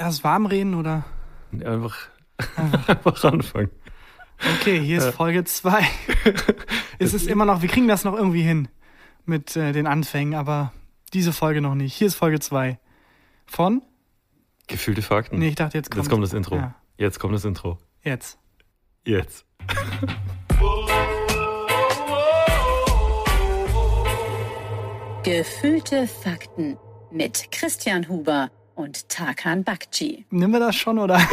erst warm reden oder? Einfach, einfach anfangen. Okay, hier ist Ja. Folge 2. es ist immer noch, wir kriegen das noch irgendwie hin mit äh, den Anfängen, aber diese Folge noch nicht. Hier ist Folge 2. Von? Gefühlte Fakten. Nee, ich dachte, jetzt kommt, Jetzt kommt das Intro. Ja, Jetzt kommt das Intro. jetzt. Jetzt. Gefühlte Fakten mit Christian Huber und Tarkan Bakci. Nehmen wir das schon, oder?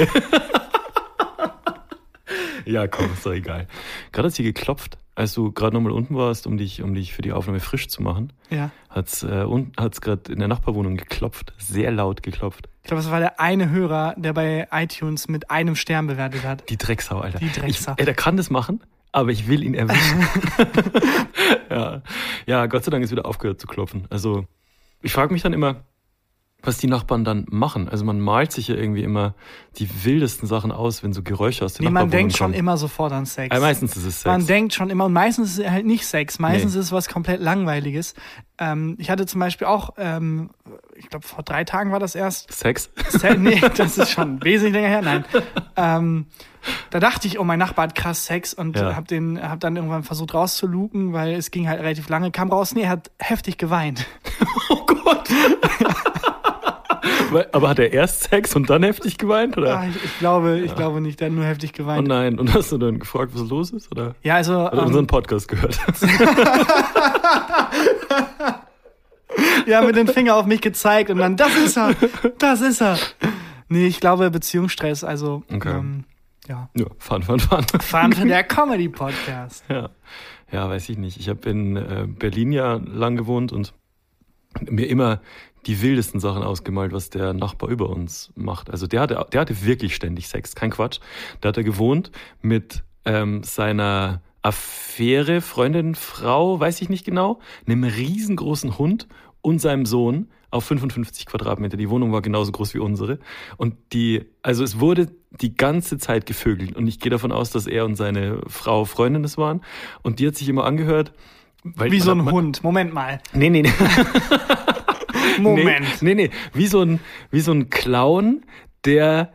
Ja, komm, ist doch egal. Gerade hat sie geklopft, als du gerade nochmal unten warst, um dich, um dich für die Aufnahme frisch zu machen, ja. hat's äh, hat's gerade in der Nachbarwohnung geklopft. Sehr laut geklopft. Ich glaube, es war der eine Hörer, der bei iTunes mit einem Stern bewertet hat. Die Drecksau, Alter. Die Drecksau. Ich, ey, der kann das machen, aber ich will ihn erwischen. ja. ja, Gott sei Dank ist wieder aufgehört zu klopfen. Also, ich frage mich dann immer, was die Nachbarn dann machen. Also man malt sich ja irgendwie immer die wildesten Sachen aus, wenn so Geräusche aus der Nee, man denkt schon kommen. immer sofort an Sex. Äh, meistens ist es Sex. Man denkt schon immer, und meistens ist es halt nicht Sex, meistens Nee. ist es was komplett Langweiliges. Ähm, ich hatte zum Beispiel auch, ähm, ich glaube, vor drei Tagen war das erst. Sex? Se nee, das ist schon wesentlich länger her. Nein. Ähm, da dachte ich, oh, mein Nachbar hat krass Sex und Ja. hab den, hab dann irgendwann versucht rauszuluken, weil es ging halt relativ lange. Kam raus, nee, er hat heftig geweint. Oh Gott. Aber hat er erst Sex und dann heftig geweint? Oder? Ah, ich, ich glaube, ich glaube nicht, der hat nur heftig Oh geweint. nein. Und hast du dann gefragt, was los ist? Oder ja, also hat er ähm, unseren Podcast gehört? ja, mit dem Finger auf mich gezeigt und dann, das ist er, das ist er. Nee, ich glaube Beziehungsstress, also Okay. ähm, ja. ja, fahren, fahren. Fahren für der Comedy-Podcast. Ja, ja, weiß ich nicht. Ich habe in äh, Berlin ja lang gewohnt und mir immer die wildesten Sachen ausgemalt, was der Nachbar über uns macht. Also der hatte, der hatte wirklich ständig Sex, kein Quatsch. Da hat er gewohnt mit ähm, seiner Affäre, Freundin, Frau, weiß ich nicht genau, einem riesengroßen Hund und seinem Sohn auf 55 Quadratmeter. Die Wohnung war genauso groß wie unsere. Und die, also es wurde die ganze Zeit gevögelt. Und ich gehe davon aus, dass er und seine Frau Freundin es waren. Und die hat sich immer angehört. Wie so ein man- Hund. Moment mal. Nee, nee, nee. Moment. Nee, nee, nee. Wie so ein, wie so ein Clown, der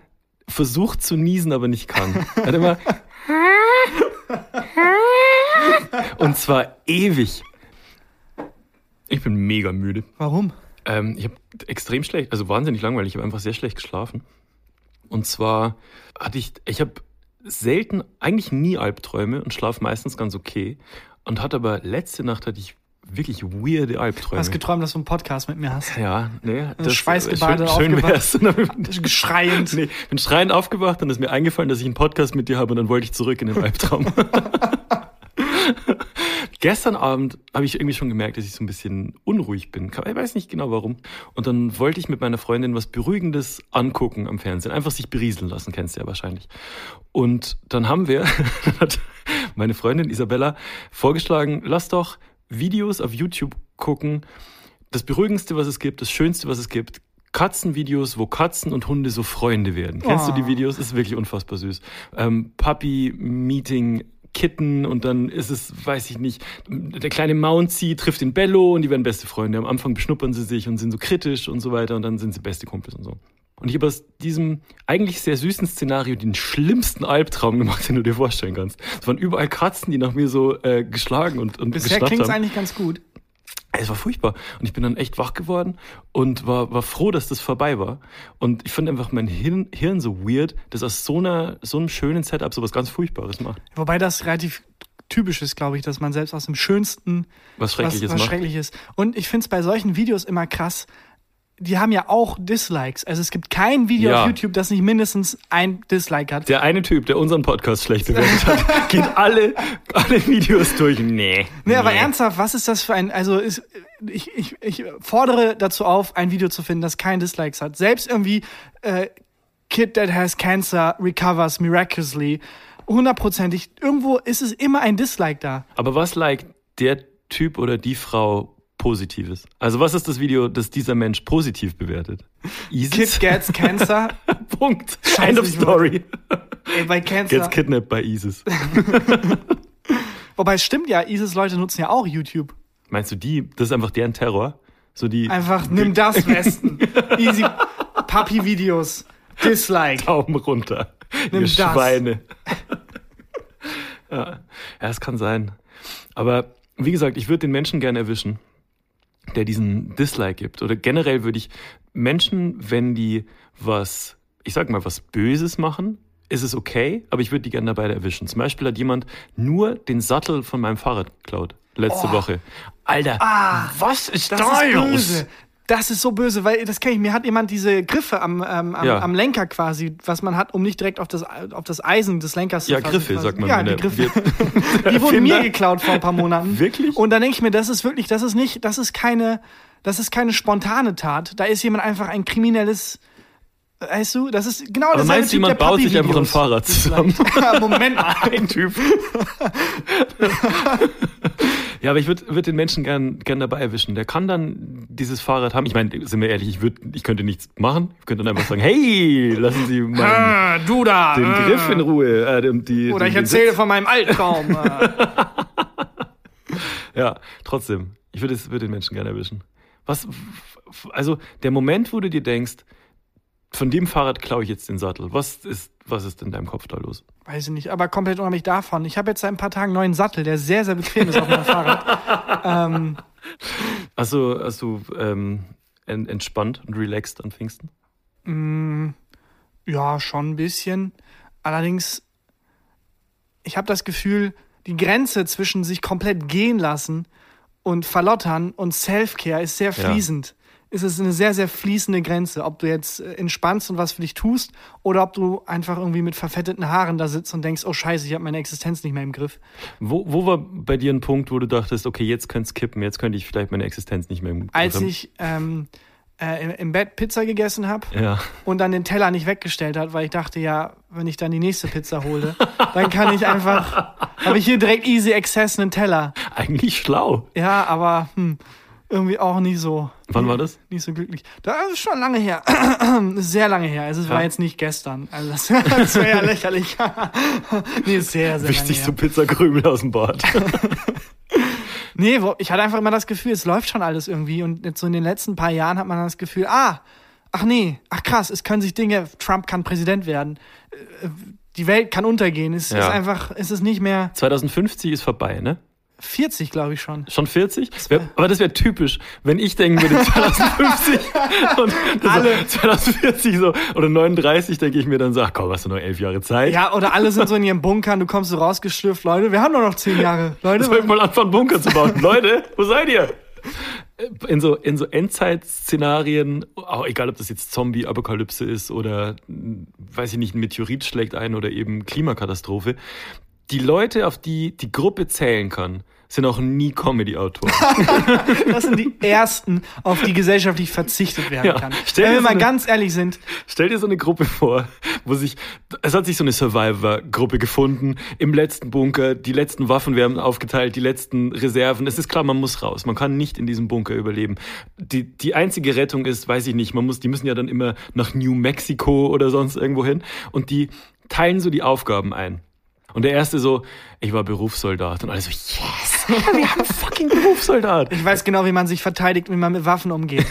versucht zu niesen, aber nicht kann. Er Hat immer. Und zwar ewig. Ich bin mega müde. Warum? Ähm, ich habe extrem schlecht, also wahnsinnig langweilig, ich habe einfach sehr schlecht geschlafen. Und zwar hatte ich, ich habe selten, eigentlich nie Albträume und schlafe meistens ganz okay. Und hatte aber letzte Nacht hatte ich wirklich weirde Du Albträume. hast geträumt, dass du einen Podcast mit mir hast. Ja, nee. Das schweißgebadet schön, schön wär's. Schreiend. nee, bin schreiend aufgewacht und ist mir eingefallen, dass ich einen Podcast mit dir habe und dann wollte ich zurück in den Albtraum. Gestern Abend habe ich irgendwie schon gemerkt, dass ich so ein bisschen unruhig bin. Ich weiß nicht genau warum. Und dann wollte ich mit meiner Freundin was Beruhigendes angucken am Fernsehen. Einfach sich berieseln lassen, kennst du ja wahrscheinlich. Und dann haben wir, hat meine Freundin Isabella vorgeschlagen, lass doch Videos auf YouTube gucken. Das Beruhigendste, was es gibt, das Schönste, was es gibt. Katzenvideos, wo Katzen und Hunde so Freunde werden. Kennst du die Oh. Videos? Ist wirklich unfassbar süß. Ähm, Puppy Meeting Kitten und dann ist es, weiß ich nicht, der kleine Mouncy trifft den Bello und die werden beste Freunde. Am Anfang beschnuppern sie sich und sind so kritisch und so weiter und dann sind sie beste Kumpels und so. Und ich habe aus diesem eigentlich sehr süßen Szenario den schlimmsten Albtraum gemacht, den du dir vorstellen kannst. Es waren überall Katzen, die nach mir so äh, geschlagen und, und Bisher klingt es eigentlich ganz gut. Es war furchtbar. Und ich bin dann echt wach geworden und war, war froh, dass das vorbei war. Und ich fand einfach mein Hirn, Hirn so weird, dass aus so, einer, so einem schönen Setup so was ganz Furchtbares macht. Wobei das relativ typisch ist, glaube ich, dass man selbst aus dem Schönsten Was Schreckliches was, was macht. Schreckliches. Und ich finde es bei solchen Videos immer krass, die haben ja auch Dislikes. Also es gibt kein Video Ja. auf YouTube, das nicht mindestens ein Dislike hat. Der eine Typ, der unseren Podcast schlecht bewertet hat, geht alle, alle Videos durch. Nee. Nee, aber ernsthaft, was ist das für ein, also ist, ich, ich, ich fordere dazu auf, ein Video zu finden, das kein Dislikes hat. Selbst irgendwie äh, Kid that has cancer recovers miraculously. Hundertprozentig. Irgendwo ist es immer ein Dislike da. Aber was liked der Typ oder die Frau Positives? Also was ist das Video, das dieser Mensch positiv bewertet? ISIS? Kid gets cancer. Punkt. Scheiße, End of story. Ey, bei Cancer. Gets kidnapped by ISIS. Wobei es stimmt ja, ISIS-Leute nutzen ja auch YouTube. Meinst du die, das ist einfach deren Terror? So die, Einfach nimm das Westen. Easy Papi-Videos. Dislike. Daumen runter. Nimm ihr das. Schweine. ja. ja, es kann sein. Aber wie gesagt, ich würde den Menschen gerne erwischen, der diesen Dislike gibt. Oder generell würde ich Menschen, wenn die was, ich sag mal, was Böses machen, ist es okay, aber ich würde die gerne dabei erwischen. Zum Beispiel hat jemand nur den Sattel von meinem Fahrrad geklaut. Letzte Woche. Alter, was ist Das da ist los? Das ist so böse, weil das kenne ich. Mir hat jemand diese Griffe am, ähm, am, Ja. am Lenker quasi, was man hat, um nicht direkt auf das, auf das Eisen des Lenkers Ja, zu fassen. Griffe, quasi. sagt man. Ja, die Griffe. Die wurden mir geklaut vor ein paar Monaten. Wirklich? Und dann denke ich mir, das ist wirklich, das ist nicht, das ist keine, das ist keine spontane Tat. Da ist jemand einfach ein kriminelles, weißt du, das ist genau das meinst du, jemand baut sich einfach ein Fahrrad zusammen? Moment mal. Ein Typ. ja, aber ich würde würd den Menschen gern, gern dabei erwischen. Der kann dann dieses Fahrrad haben. Ich meine, sind wir ehrlich, ich, würd, ich könnte nichts machen. Ich könnte dann einfach sagen, hey, lassen Sie meinen, Ah, du da. den ah. Griff in Ruhe. Äh, den- die, Oder ich erzähle Sitz. von meinem Albtraum. Ah. Ja, trotzdem. Ich würde es- würde den Menschen gerne erwischen. Was, also der Moment, wo du dir denkst, von dem Fahrrad klaue ich jetzt den Sattel. Was ist, was ist in deinem Kopf da los? Weiß ich nicht, aber komplett unabhängig davon. Ich habe jetzt seit ein paar Tagen einen neuen Sattel, der sehr, sehr bequem ist auf meinem Fahrrad. Ähm, Hast du, hast du ähm, en- entspannt und relaxed an Pfingsten? ja, schon ein bisschen. Allerdings, ich habe das Gefühl, die Grenze zwischen sich komplett gehen lassen und verlottern und Self-Care ist sehr Ja. Fließend. Es ist eine sehr, sehr fließende Grenze, ob du jetzt äh, entspannst und was für dich tust oder ob du einfach irgendwie mit verfetteten Haaren da sitzt und denkst, oh scheiße, ich habe meine Existenz nicht mehr im Griff. Wo, wo war bei dir ein Punkt, wo du dachtest, okay, jetzt könnte es kippen, jetzt könnte ich vielleicht meine Existenz nicht mehr im Griff Als ich ähm, äh, im- im Bett Pizza gegessen habe Ja. und dann den Teller nicht weggestellt hat, weil ich dachte, ja, wenn ich dann die nächste Pizza hole, dann kann ich einfach, habe ich hier direkt easy access einen Teller. Eigentlich schlau. Ja, aber hm, irgendwie auch nicht so. Wann war das? Nicht so glücklich. Das ist schon lange her. sehr lange her. Also es war Ja. jetzt nicht gestern. Also das, das wäre ja lächerlich. nee, sehr, sehr Wischt lange so Pizzakrümel aus dem Bord. Nee, ich hatte einfach immer das Gefühl, es läuft schon alles irgendwie. Und jetzt so in den letzten paar Jahren hat man das Gefühl, ah, ach nee, ach krass, es können sich Dinge, Trump kann Präsident werden. Äh, Die Welt kann untergehen. Es Ja. ist einfach, es ist nicht mehr 2050 ist vorbei, ne? 40, glaube ich schon. Schon 40? Wär, aber das wäre typisch, wenn ich denken würde 2050 und das Alle- so 2040 so oder 39, denke ich mir dann so, ach komm, hast du noch elf Jahre Zeit? Ja, oder alle sind so in ihren Bunkern, du kommst so rausgeschlürft, Leute, wir haben nur noch zehn Jahre. Leute, Soll ich mal anfangen, Bunker zu bauen? Leute, wo seid ihr? In so, in so Endzeitszenarien, auch egal ob das jetzt Zombie-Apokalypse ist oder, mh, weiß ich nicht, ein Meteorit schlägt ein oder eben Klimakatastrophe, die Leute, auf die die Gruppe zählen kann, sind auch nie Comedy-Autoren. das sind die ersten, auf die gesellschaftlich verzichtet werden Ja, kann. Wenn wir so mal eine- ganz ehrlich sind, Stell dir so eine Gruppe vor, wo sich, es hat sich so eine Survivor-Gruppe gefunden, im letzten Bunker, die letzten Waffen werden aufgeteilt, die letzten Reserven. Es ist klar, man muss raus. Man kann nicht in diesem Bunker überleben. Die, die einzige Rettung ist, weiß ich nicht, man muss, die müssen ja dann immer nach New Mexico oder sonst irgendwo hin und die teilen so die Aufgaben ein. Und der erste so, ich war Berufssoldat. Und alle so, yes, wir haben fucking Berufssoldat. ich weiß genau, wie man sich verteidigt, wie man mit Waffen umgeht.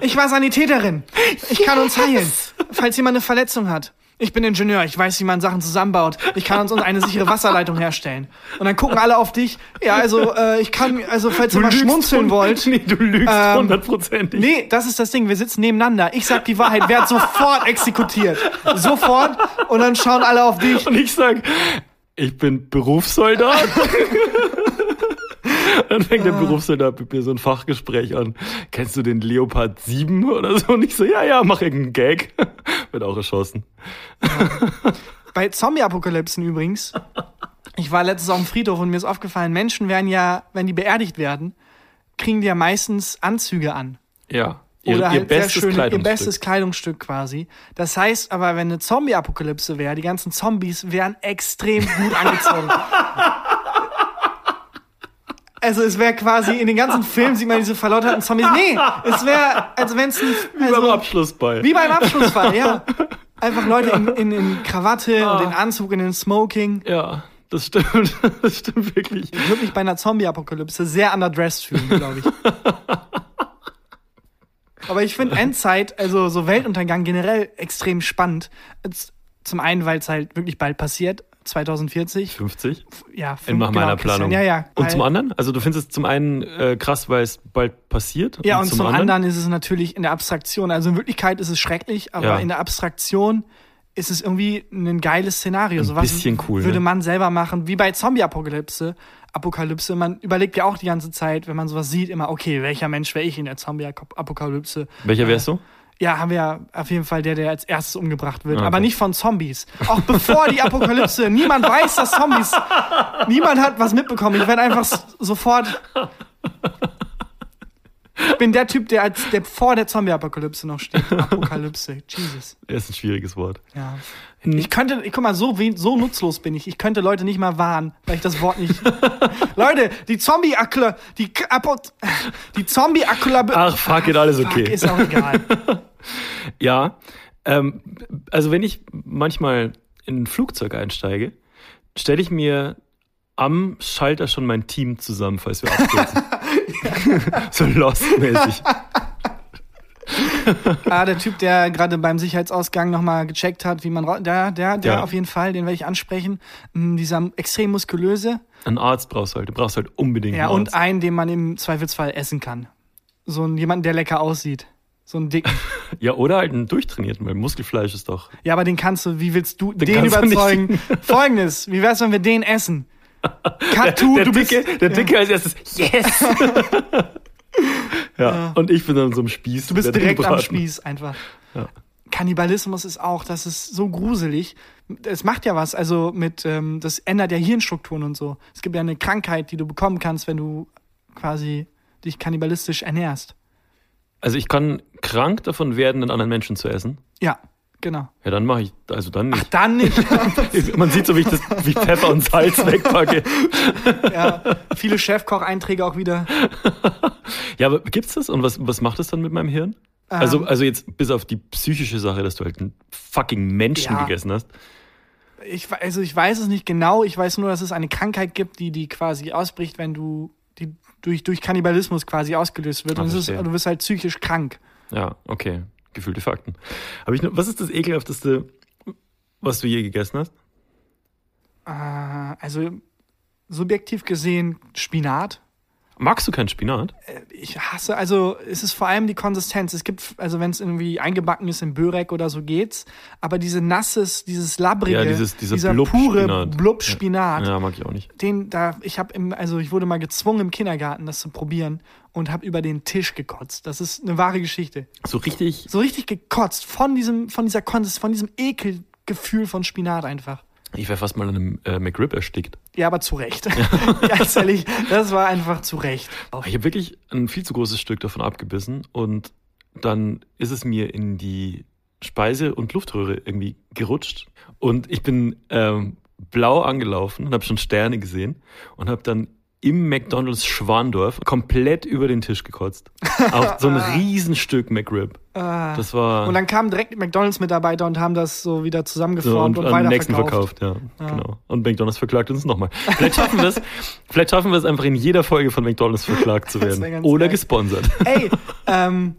Ich war Sanitäterin. Ich kann uns heilen, falls jemand eine Verletzung hat. Ich bin Ingenieur, ich weiß, wie man Sachen zusammenbaut. Ich kann uns eine sichere Wasserleitung herstellen. Und dann gucken alle auf dich. Ja, also äh, ich kann, also falls ihr mal schmunzeln wollt. Nee, du lügst Ähm, hundertprozentig. Nee, das ist das Ding. Wir sitzen nebeneinander. Ich sag die Wahrheit, werd sofort exekutiert. Sofort. Und dann schauen alle auf dich. Und ich sag, ich bin Berufssoldat. Dann fängt Ah. der Berufssoldat mit mir so ein Fachgespräch an. Kennst du den Leopard 7 oder so? Und ich so, ja, ja, mach irgendeinen Gag. Wird auch erschossen. Bei Zombie-Apokalypsen übrigens. Ich war letztens auf dem Friedhof und mir ist aufgefallen, Menschen werden ja, wenn die beerdigt werden, kriegen die ja meistens Anzüge an. Ja. Oder Ihr, ihr halt sehr bestes schön, ihr Kleidungsstück. bestes Kleidungsstück quasi. Das heißt aber, wenn eine Zombie-Apokalypse wäre, die ganzen Zombies wären extrem gut angezogen. Also es wäre quasi, in den ganzen Filmen sieht man diese verlotterten Zombies. Nee, es wäre, als wenn es ein... Wie beim Also, Abschlussball. wie beim Abschlussfall, ja. Einfach Leute in, in, in Krawatte Ah. und in Anzug, in den Smoking. ja, das stimmt. Das stimmt wirklich. Ich würde mich bei einer Zombie-Apokalypse sehr underdressed fühlen, glaube ich. Aber ich finde Endzeit, also so Weltuntergang generell extrem spannend. Zum einen, weil es halt wirklich bald passiert, 2040. 50? Ja, In fünf- nach meiner genau, Christian. Planung. Ja, ja. Und zum anderen? Also du findest es zum einen äh, krass, weil es bald passiert. Ja, und zum, anderen? ist es natürlich in der Abstraktion. Also in Wirklichkeit ist es schrecklich, aber Ja. in der Abstraktion ist es irgendwie ein geiles Szenario. Ein so was bisschen cool, Würde ne? man selber machen, wie bei Zombie-Apokalypse. Apokalypse. Man überlegt ja auch die ganze Zeit, wenn man sowas sieht, immer, okay, welcher Mensch wäre ich in der Zombie-Apokalypse? Welcher wärst du? Ja, haben wir ja auf jeden Fall der, der als erstes umgebracht wird. Okay. Aber nicht von Zombies. Auch bevor die Apokalypse. niemand weiß, dass Zombies. Niemand hat was mitbekommen. Ich werde einfach sofort. Ich bin der Typ, der als der vor der Zombie-Apokalypse noch steht. Apokalypse. Jesus. Das ist ein schwieriges Wort. Ja. Ich könnte, ich guck mal, so, so nutzlos bin ich. Ich könnte Leute nicht mal warnen, weil ich das Wort nicht. Leute, die Zombie-Akle, die K- Apo, die Zombie-Akle. Ach, fuck it, alles Fuck, okay. ist auch egal. Ja, ähm, also wenn ich manchmal in ein Flugzeug einsteige, stelle ich mir am Schalter schon mein Team zusammen, falls wir abstürzen. so Lost-mäßig. Ah, der Typ, der gerade beim Sicherheitsausgang nochmal gecheckt hat, wie man der, der, der Ja. auf jeden Fall, den werde ich ansprechen. Mm, Dieser extrem muskulöse. Einen Arzt brauchst du halt. Du brauchst halt unbedingt Ja, einen und einen, den man im Zweifelsfall essen kann. So ein jemand, der lecker aussieht. So einen dicken. Ja, oder halt einen durchtrainierten, weil Muskelfleisch ist doch. Ja, aber den kannst du, wie willst du den, nicht- überzeugen? Folgendes, wie wär's, wenn wir den essen? Katu, der du bist. Dicke, der Dicke als erstes, yes! ja, und ich bin dann so ein Spieß. Du bist der den direkt am. Spieß einfach. Ja. Kannibalismus ist auch, das ist so gruselig. Es macht ja was, also mit, ähm, das ändert ja Hirnstrukturen und so. Es gibt ja eine Krankheit, die du bekommen kannst, wenn du quasi dich kannibalistisch ernährst. Also ich kann krank davon werden, einen anderen Menschen zu essen. Ja, genau. Ja, dann mache ich, also dann Ach, nicht. dann nicht. Man sieht so, wie ich, das, wie Pfeffer und Salz wegpacke. ja, viele Chefkoch-Einträge auch wieder. Ja, aber gibt's das? Und was, was macht das dann mit meinem Hirn? Also, Ähm. also jetzt bis auf die psychische Sache, dass du halt einen fucking Menschen Ja. gegessen hast. Ich, also ich weiß es nicht genau. Ich weiß nur, dass es eine Krankheit gibt, die, die quasi ausbricht, wenn du, die durch, durch Kannibalismus quasi ausgelöst wird. Ah, und ist, du wirst halt psychisch krank. Ja, okay. Gefühlte Fakten. Hab ich noch, was ist das ekelhafteste, was du je gegessen hast? Äh, also subjektiv gesehen Spinat. Magst du keinen Spinat? Ich hasse, also es ist vor allem die Konsistenz. Es gibt, also wenn es irgendwie eingebacken ist in Börek oder so geht's, aber diese nasses, dieses labbrige, Ja, dieses- dieser dieser Blub-Spinat. pure Blub-Spinat, Ja, mag ich auch nicht. den da, ich habe also ich wurde mal gezwungen im Kindergarten, das zu probieren und habe über den Tisch gekotzt. Das ist eine wahre Geschichte. So richtig. So richtig gekotzt von diesem, von dieser Konsist, von diesem Ekelgefühl von Spinat einfach. Ich wäre fast mal an einem äh, McRib erstickt. Ja, aber zu Recht. Ganz ehrlich, das war einfach zu Recht. Ich habe wirklich ein viel zu großes Stück davon abgebissen und dann ist es mir in die Speise- und Luftröhre irgendwie gerutscht und ich bin ähm, blau angelaufen und habe schon Sterne gesehen und habe dann im McDonald's Schwandorf komplett über den Tisch gekotzt. Auf so ein Riesenstück McRib. Das war Ah. Und dann kamen direkt Mitarbeiter und haben das so wieder so, zusammengeformt und und, am nächsten weiterverkauft. verkauft. Ja, genau. Und McDonald's verklagt uns nochmal. Vielleicht schaffen wir es, vielleicht schaffen wir es einfach in jeder Folge von McDonald's verklagt zu werden. Oder geil. gesponsert. Ey, ähm,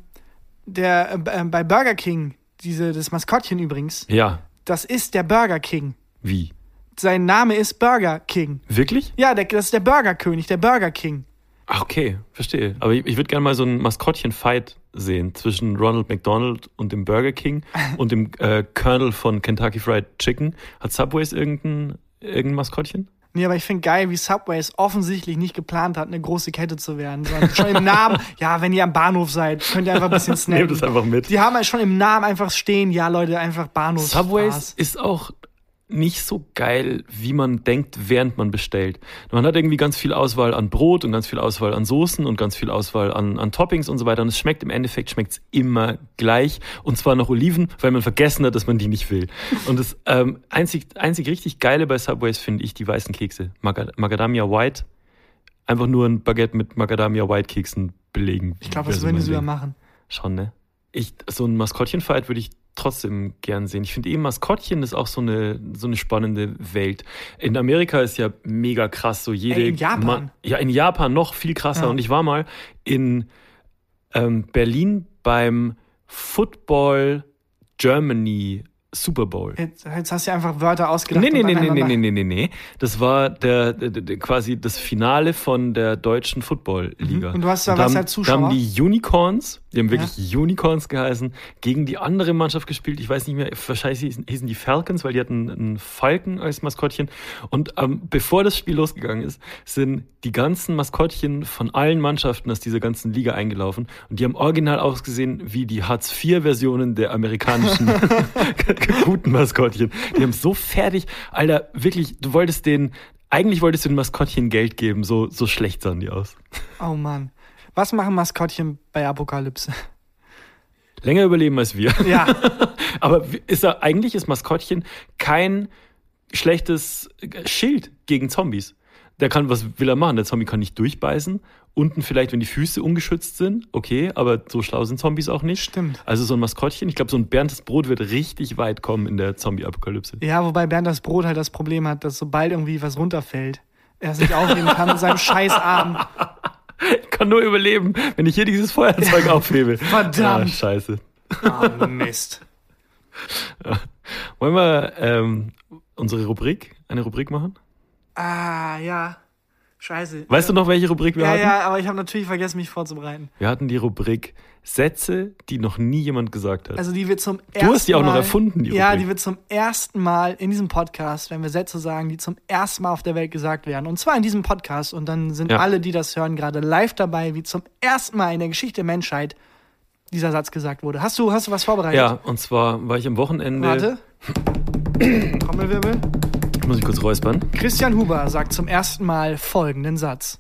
der, äh, äh, bei Burger King, diese, das Maskottchen übrigens, Ja, das ist der Burger King. wie? Sein Name ist Burger King. Wirklich? Ja, der, das ist der Burgerkönig, der Burger King. Ach, okay, verstehe. Aber ich, ich würde gerne mal so ein Maskottchen-Fight sehen zwischen Ronald McDonald und dem Burger King und dem äh, Colonel von Kentucky Fried Chicken. Hat Subways irgendein, irgendein Maskottchen? Nee, aber ich finde geil, wie Subway es offensichtlich nicht geplant hat, eine große Kette zu werden, sondern schon im Namen, ja, wenn ihr am Bahnhof seid, könnt ihr einfach ein bisschen snacken. Nehmt das einfach mit. Die haben halt schon im Namen einfach stehen, ja, Leute, einfach Bahnhof. Subways ist auch nicht so geil, wie man denkt, während man bestellt. Man hat irgendwie ganz viel Auswahl an Brot und ganz viel Auswahl an Soßen und ganz viel Auswahl an, an Toppings und so weiter. Und es schmeckt im Endeffekt schmeckt's immer gleich. Und zwar noch Oliven, weil man vergessen hat, dass man die nicht will. Und das ähm, einzig, einzig richtig geile bei Subways finde ich die weißen Kekse. Macad- Macadamia White. Einfach nur ein Baguette mit Macadamia White Keksen belegen. Ich glaube, das würden die mein sogar machen. Schon, ne? Ich, so ein Maskottchen-Fight würde ich trotzdem gern sehen. Ich finde eben Maskottchen ist auch so eine, so eine spannende Welt. In Amerika ist ja mega krass, so jede. Ey, in Japan? Ma- ja, in Japan noch viel krasser. Ja. Und ich war mal in ähm, Berlin beim Football Germany Super Bowl. Jetzt, jetzt hast du ja einfach Wörter ausgedacht. Nee, nee, und nee, nee, nee, nee, nee, nee. Das war der, der, der quasi das Finale von der deutschen Football-Liga. Mhm. Und du hast da da was haben, als Zuschauer? Da haben die Unicorns, die haben wirklich Unicorns geheißen, gegen die andere Mannschaft gespielt. Ich weiß nicht mehr, wahrscheinlich hießen, hießen die Falcons, weil die hatten einen Falken als Maskottchen. Und ähm, bevor das Spiel losgegangen ist, sind die ganzen Maskottchen von allen Mannschaften aus dieser ganzen Liga eingelaufen. Und die haben original ausgesehen wie die Hartz-IV-Versionen der amerikanischen guten Maskottchen. Die haben so fertig, Alter, wirklich, du wolltest den, eigentlich wolltest du den Maskottchen Geld geben, so, so schlecht sahen die aus. Oh Mann. Was machen Maskottchen bei Apokalypse? Länger überleben als wir. Ja, Aber ist er, eigentlich ist Maskottchen kein schlechtes Schild gegen Zombies. Der kann, was will er machen? Der Zombie kann nicht durchbeißen. Unten vielleicht, wenn die Füße ungeschützt sind, okay, aber so schlau sind Zombies auch nicht. Stimmt. Also so ein Maskottchen, ich glaube, so ein Berndes Brot wird richtig weit kommen in der Zombie-Apokalypse. ja, wobei Bernd das Brot halt das Problem hat, dass sobald irgendwie was runterfällt, er sich aufheben kann mit seinem scheiß Arm. Ich kann nur überleben, wenn ich hier dieses Feuerzeug aufhebe. Verdammt. Ah, scheiße. Oh, Mist. Wollen wir ähm, unsere Rubrik, eine Rubrik machen? Ah, ja. Scheiße. Weißt du noch, welche Rubrik wir Ja, hatten? ja, aber ich habe natürlich vergessen, mich vorzubereiten. Wir hatten die Rubrik Sätze, die noch nie jemand gesagt hat. Also die wird zum ersten du hast die auch noch erfunden, die Ja, Rubrik. die wird zum ersten Mal in diesem Podcast, wenn wir Sätze sagen, die zum ersten Mal auf der Welt gesagt werden. Und zwar in diesem Podcast. Und dann sind Ja. alle, die das hören, gerade live dabei, wie zum ersten Mal in der Geschichte der Menschheit dieser Satz gesagt wurde. Hast du, hast du was vorbereitet? ja, und zwar war ich am Wochenende. Warte. Trommelwirbel. Muss ich kurz räuspern. Christian Huber sagt zum ersten Mal folgenden Satz.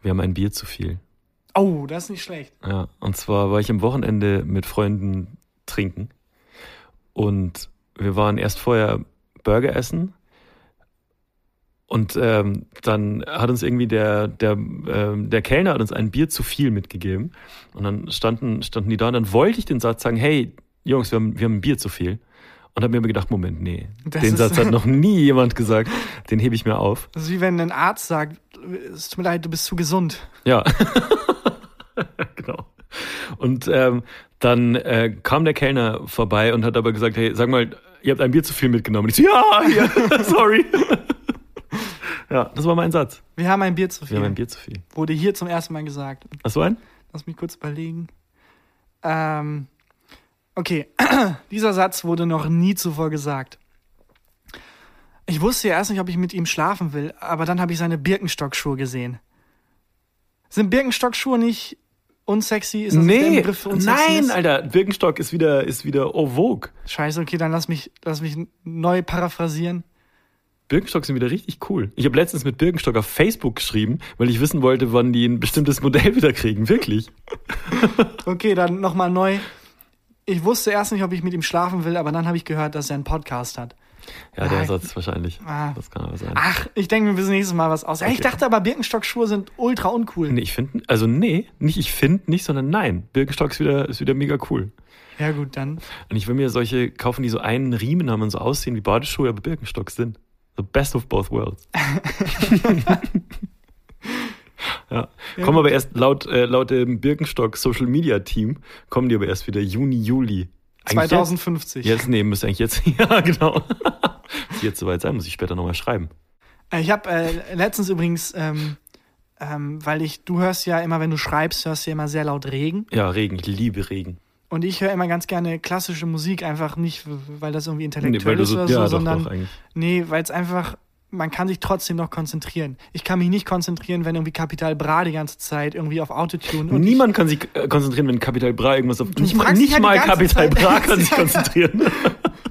Wir haben ein Bier zu viel. Oh, das ist nicht schlecht. Ja, und zwar war ich am Wochenende mit Freunden trinken. Und wir waren erst vorher Burger essen. Und ähm, dann hat uns irgendwie der, der, ähm, der Kellner hat uns ein Bier zu viel mitgegeben. Und dann standen, standen die da und dann wollte ich den Satz sagen, hey, Jungs, wir haben, wir haben ein Bier zu viel. Und habe mir gedacht, Moment, nee, Das den Satz hat noch nie jemand gesagt. Den hebe ich mir auf. Das ist wie wenn ein Arzt sagt, es tut mir leid, du bist zu gesund. Ja. genau. Und ähm, dann äh, kam der Kellner vorbei und hat aber gesagt, hey, sag mal, ihr habt ein Bier zu viel mitgenommen. Und ich so, ja, hier, sorry. ja, das war mein Satz. Wir haben ein Bier zu Wir viel. haben ein Bier zu viel. Wurde hier zum ersten Mal gesagt. Hast du einen? Lass mich kurz überlegen. Ähm, okay, dieser Satz wurde noch nie zuvor gesagt. Ich wusste ja erst nicht, ob ich mit ihm schlafen will, aber dann habe ich seine Birkenstockschuhe gesehen. Sind Birkenstockschuhe nicht unsexy? Ist das der Nee, Begriff für unsexy nein? Alter, Birkenstock ist wieder, ist wieder au vogue. Scheiße, okay, dann lass mich, lass mich neu paraphrasieren. Birkenstock sind wieder richtig cool. Ich habe letztens mit Birkenstock auf Facebook geschrieben, weil ich wissen wollte, wann die ein bestimmtes Modell wieder kriegen. Wirklich. Okay, dann nochmal neu. Ich wusste erst nicht, ob ich mit ihm schlafen will, aber dann habe ich gehört, dass er einen Podcast hat. Ja, der Ah, Satz wahrscheinlich. ah. Das kann aber sein. Ach, ich denke mir bis nächstes Mal was aus. Ich Okay. dachte aber, Birkenstock-Schuhe sind ultra uncool. Nee, ich finde, also nee, nicht ich finde nicht, sondern nein. Birkenstock ist wieder, ist wieder mega cool. Ja, gut, dann. Und ich will mir solche kaufen, die so einen Riemen haben und so aussehen wie Badeschuhe, aber Birkenstock sind. The best of both worlds. ja. Ja, Kommen gut. aber erst laut, äh, laut dem Birkenstock Social Media Team, kommen die aber erst wieder Juni, Juli. Eigentlich 2050. Jetzt, jetzt nee, müsste eigentlich jetzt, ja, genau. Jetzt soweit sein, muss ich später nochmal schreiben. Äh, Ich habe äh, letztens übrigens, ähm, ähm, weil ich, du hörst ja immer, wenn du schreibst, hörst du ja immer sehr laut Regen. Ja, Regen, ich liebe Regen. Und ich höre immer ganz gerne klassische Musik, einfach nicht, weil das irgendwie Nee, intellektuell du ist so, oder ja, so, doch, sondern doch, eigentlich. nee, weil es einfach, man kann sich trotzdem noch konzentrieren. Ich kann mich nicht konzentrieren, wenn irgendwie Kapital Bra die ganze Zeit irgendwie auf Autotune und Niemand kann sich äh, konzentrieren, wenn Capital Bra irgendwas auf. Nicht, mal- nicht die mal Zeit- Bra kann sich konzentrieren.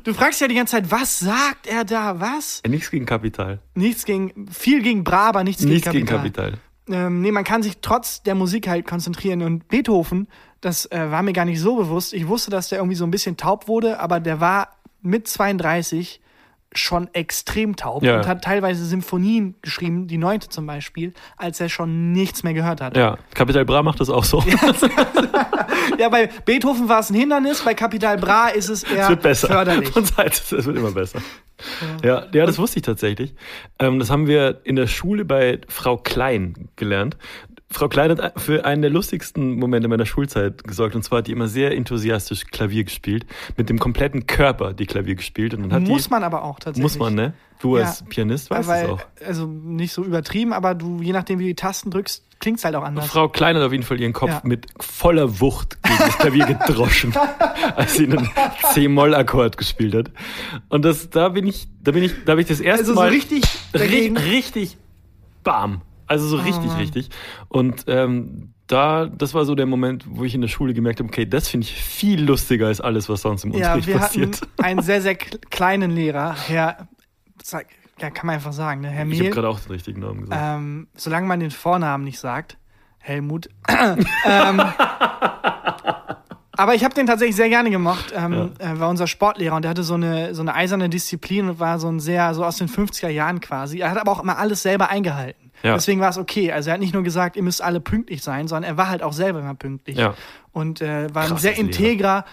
Du fragst ja die ganze Zeit, was sagt er da, was? Ja, Nichts gegen Kapital. Nichts gegen, viel gegen Bra, aber nichts, Nichts gegen gegen Kapital. Kapital. Ähm, nee, man kann sich trotz der Musik halt konzentrieren. Und Beethoven, das äh, war mir gar nicht so bewusst. Ich wusste, dass der irgendwie so ein bisschen taub wurde, aber der war mit 32 schon extrem taub Ja. und hat teilweise Symphonien geschrieben, die neunte zum Beispiel, als er schon nichts mehr gehört hat. Ja, Capital Bra macht das auch so. Ja, bei Beethoven war es ein Hindernis, bei Capital Bra ist es eher Es wird besser. förderlich. Von Seite, es wird immer besser. Ja, ja das wusste ich tatsächlich. Ähm, das haben wir in der Schule bei Frau Klein gelernt. Frau Klein hat für einen der lustigsten Momente meiner Schulzeit gesorgt. Und zwar hat die immer sehr enthusiastisch Klavier gespielt. Mit dem kompletten Körper die Klavier gespielt. Und dann hat Muss die, man aber auch tatsächlich. Muss man, ne? Du Ja. als Pianist weißt es auch. also nicht so übertrieben, aber du, je nachdem, wie du die Tasten drückst, klingt's halt auch anders. Frau Klein hat auf jeden Fall ihren Kopf Ja. mit voller Wucht gegen das Klavier gedroschen, als sie einen C-Moll-Akkord gespielt hat. Und das, da bin ich, da bin ich, da habe ich das erste also so Mal richtig dagegen. richtig, richtig, bam. Also so richtig, Mann. richtig. Und ähm, da, das war so der Moment, wo ich in der Schule gemerkt habe, okay, das finde ich viel lustiger als alles, was sonst im Ja, Unterricht wir hatten passiert. einen sehr, sehr kleinen Lehrer, Herr, ja, kann man einfach sagen, ne? Herr Ich habe Mehl. gerade auch den richtigen Namen gesagt. Ähm, solange man den Vornamen nicht sagt, Helmut. ähm, aber ich habe den tatsächlich sehr gerne gemocht. Ähm, äh, war unser Sportlehrer und der hatte so eine so eine eiserne Disziplin und war so ein sehr so aus den 50er Jahren quasi. Er hat aber auch immer alles selber eingehalten. Ja. Deswegen war es okay. Also er hat nicht nur gesagt, ihr müsst alle pünktlich sein, sondern er war halt auch selber immer pünktlich. Ja. Und äh, war ein Krasses sehr integrer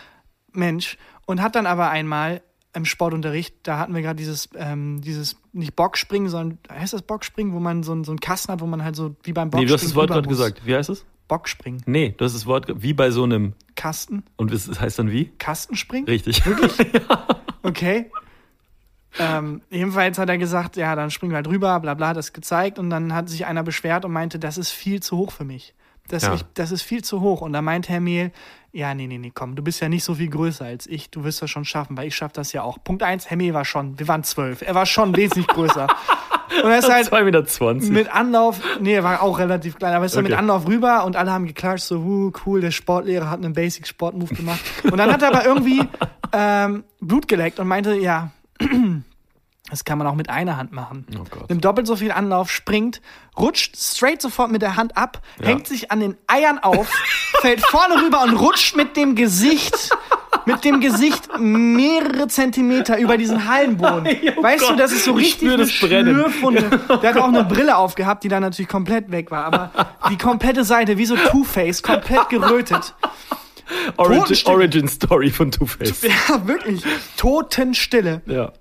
Mensch und hat dann aber einmal im Sportunterricht, da hatten wir gerade dieses, ähm, dieses, nicht Bockspringen, sondern, heißt das Bockspringen, wo man so, einen- so einen Kasten hat, wo man halt so wie beim nee, Bockspringen du hast das Wort gerade gesagt. Wie heißt es? Bockspringen. Nee, du hast das Wort wie bei so einem, Kasten? und es heißt dann wie? Kastenspringen? Richtig. Okay. Ähm, jedenfalls hat er gesagt, ja, dann springen wir halt rüber, bla bla, das gezeigt und dann hat sich einer beschwert und meinte, das ist viel zu hoch für mich. Das, Ja. ich, das ist viel zu hoch. Und da meint Herr Mehl, ja, nee, nee, nee, komm, du bist ja nicht so viel größer als ich, du wirst das schon schaffen, weil ich schaff das ja auch. Punkt eins, Herr Mehl war schon, wir waren zwölf, er war schon wesentlich größer. Und er ist halt 2,20 Meter. mit Anlauf, nee, er war auch relativ klein, aber ist dann Okay. mit Anlauf rüber und alle haben geklatscht, so, uh, cool, der Sportlehrer hat einen Basic-Sport-Move gemacht. Und dann hat er aber irgendwie ähm, Blut geleckt und meinte, ja, das kann man auch mit einer Hand machen. Oh Gott. Nimmt doppelt so viel Anlauf, springt, rutscht straight sofort mit der Hand ab, Ja. hängt sich an den Eiern auf, fällt vorne rüber und rutscht mit dem Gesicht, mit dem Gesicht mehrere Zentimeter über diesen Hallenboden. weißt du, Gott, das ist so ich richtig spür eine das Brennen. Schlürfwunde. Der hat auch eine Brille aufgehabt, die dann natürlich komplett weg war. Aber die komplette Seite, wie so Two-Face, komplett gerötet. Origin. Origin Story von Two-Face. Ja, wirklich. Totenstille. Ja.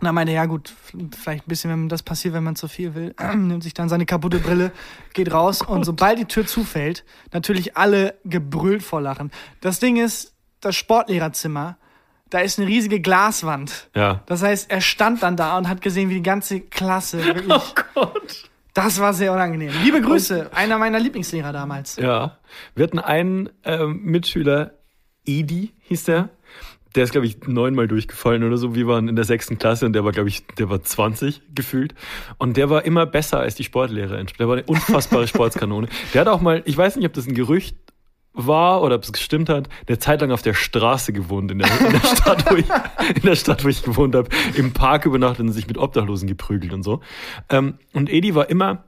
Und dann meinte er, ja gut, vielleicht ein bisschen, wenn das passiert, wenn man zu viel will, nimmt sich dann seine kaputte Brille, geht raus und sobald die Tür zufällt, natürlich alle gebrüllt vor Lachen. Das Ding ist, das Sportlehrerzimmer, da ist eine riesige Glaswand. Ja. Das heißt, er stand dann da und hat gesehen, wie die ganze Klasse wirklich. Oh Gott. Das war sehr unangenehm. Liebe Grüße, einer meiner Lieblingslehrer damals. Ja. Wir hatten einen ähm, Mitschüler, Edi hieß der. Der ist, glaube ich, neunmal durchgefallen oder so. Wir waren in der sechsten Klasse und der war, glaube ich, der war 20 gefühlt. Und der war immer besser als die Sportlehrer. Der war eine unfassbare Sportskanone. Der hat auch mal, ich weiß nicht, ob das ein Gerücht war oder ob es gestimmt hat, der Zeit lang auf der Straße gewohnt, in der, in der Stadt, wo ich, in der Stadt, wo ich gewohnt habe, im Park übernachtet und sich mit Obdachlosen geprügelt und so. Ähm, und Edi war immer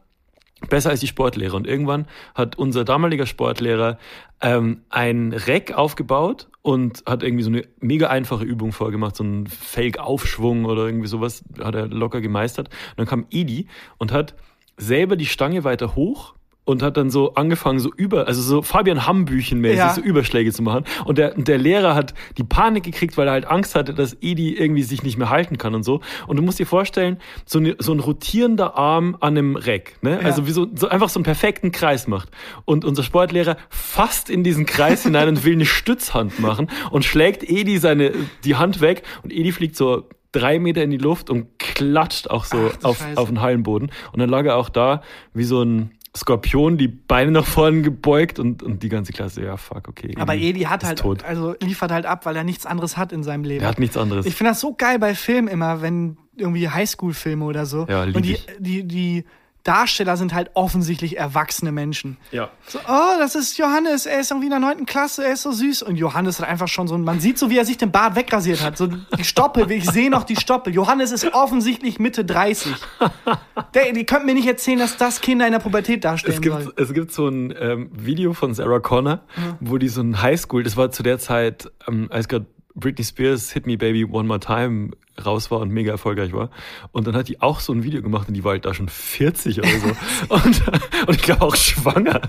besser als die Sportlehrer. Und irgendwann hat unser damaliger Sportlehrer ähm, ein Reck aufgebaut und hat irgendwie so eine mega einfache Übung vorgemacht, so einen Fake-Aufschwung oder irgendwie sowas, hat er locker gemeistert. Und dann kam Edi und hat selber die Stange weiter hoch und hat dann so angefangen, so über, also so Fabian Hambüchen-mäßig Ja. so Überschläge zu machen. Und der, der Lehrer hat die Panik gekriegt, weil er halt Angst hatte, dass Edi irgendwie sich nicht mehr halten kann und so. Und du musst dir vorstellen, so, eine, so ein rotierender Arm an einem Reck, ne? Ja. Also wie so, so einfach so einen perfekten Kreis macht. Und unser Sportlehrer fasst in diesen Kreis hinein und will eine Stützhand machen und schlägt Edi seine, die Hand weg und Edi fliegt so drei Meter in die Luft und klatscht auch so Ach, auf, Scheiße. auf den Hallenboden. Und dann lag er auch da wie so ein Skorpion, die Beine nach vorne gebeugt und, und die ganze Klasse, ja, fuck, okay. Aber Edi hat halt, tot. also liefert halt ab, weil er nichts anderes hat in seinem Leben. Er hat nichts anderes. Ich finde das so geil bei Filmen immer, wenn irgendwie Highschool-Filme oder so. Ja, lieb und die, die, die Darsteller sind halt offensichtlich erwachsene Menschen. ja. So, oh, das ist Johannes, er ist irgendwie in der neunten Klasse, er ist so süß. Und Johannes hat einfach schon so, man sieht so, wie er sich den Bart wegrasiert hat. So die Stoppel, ich sehe noch die Stoppel. Johannes ist offensichtlich Mitte 30. Der, die könnten mir nicht erzählen, dass das Kinder in der Pubertät darstellen Es gibt, soll. es gibt so ein ähm, Video von Sarah Connor, wo die so ein Highschool, das war zu der Zeit, ähm, als gerade Britney Spears Hit Me Baby One More Time raus war und mega erfolgreich war. Und dann hat die auch so ein Video gemacht und die war halt da schon 40 oder so. und, und ich glaube auch schwanger.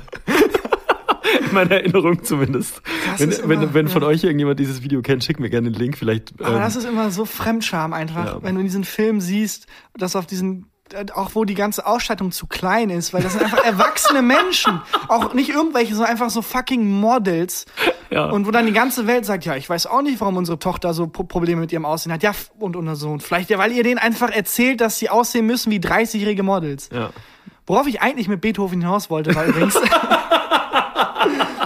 In meiner Erinnerung zumindest. Das Wenn, ist wenn, immer- wenn von ja. euch irgendjemand dieses Video kennt, schickt mir gerne den Link. Vielleicht. Aber ähm, das ist immer so Fremdscham einfach, Ja. wenn du in diesen Film siehst, dass auf diesen auch wo die ganze Ausstattung zu klein ist, weil das sind einfach erwachsene Menschen. Auch nicht irgendwelche, sondern einfach so fucking Models. Ja. Und wo dann die ganze Welt sagt, ja, ich weiß auch nicht, warum unsere Tochter so Pro- Probleme mit ihrem Aussehen hat. Ja, und unser Sohn. Vielleicht ja, weil ihr denen einfach erzählt, dass sie aussehen müssen wie 30-jährige Models. Ja. Worauf ich eigentlich mit Beethoven hinaus wollte, war übrigens.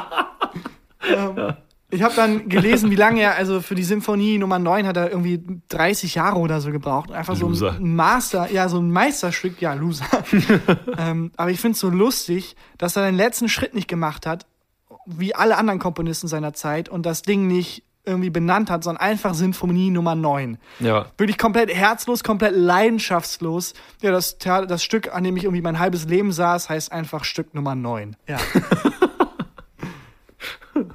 ich habe dann gelesen, wie lange er, also für die Symphonie Nummer 9 hat er irgendwie 30 Jahre oder so gebraucht. Einfach so Loser. ein Master, ja, so ein Meisterstück, ja, Loser. ähm, aber ich finde es so lustig, dass er den letzten Schritt nicht gemacht hat, wie alle anderen Komponisten seiner Zeit und das Ding nicht irgendwie benannt hat, sondern einfach Sinfonie Nummer 9 Ja. wirklich komplett herzlos, komplett leidenschaftslos. Ja, das, das Stück, an dem ich irgendwie mein halbes Leben saß, heißt einfach Stück Nummer 9. Ja.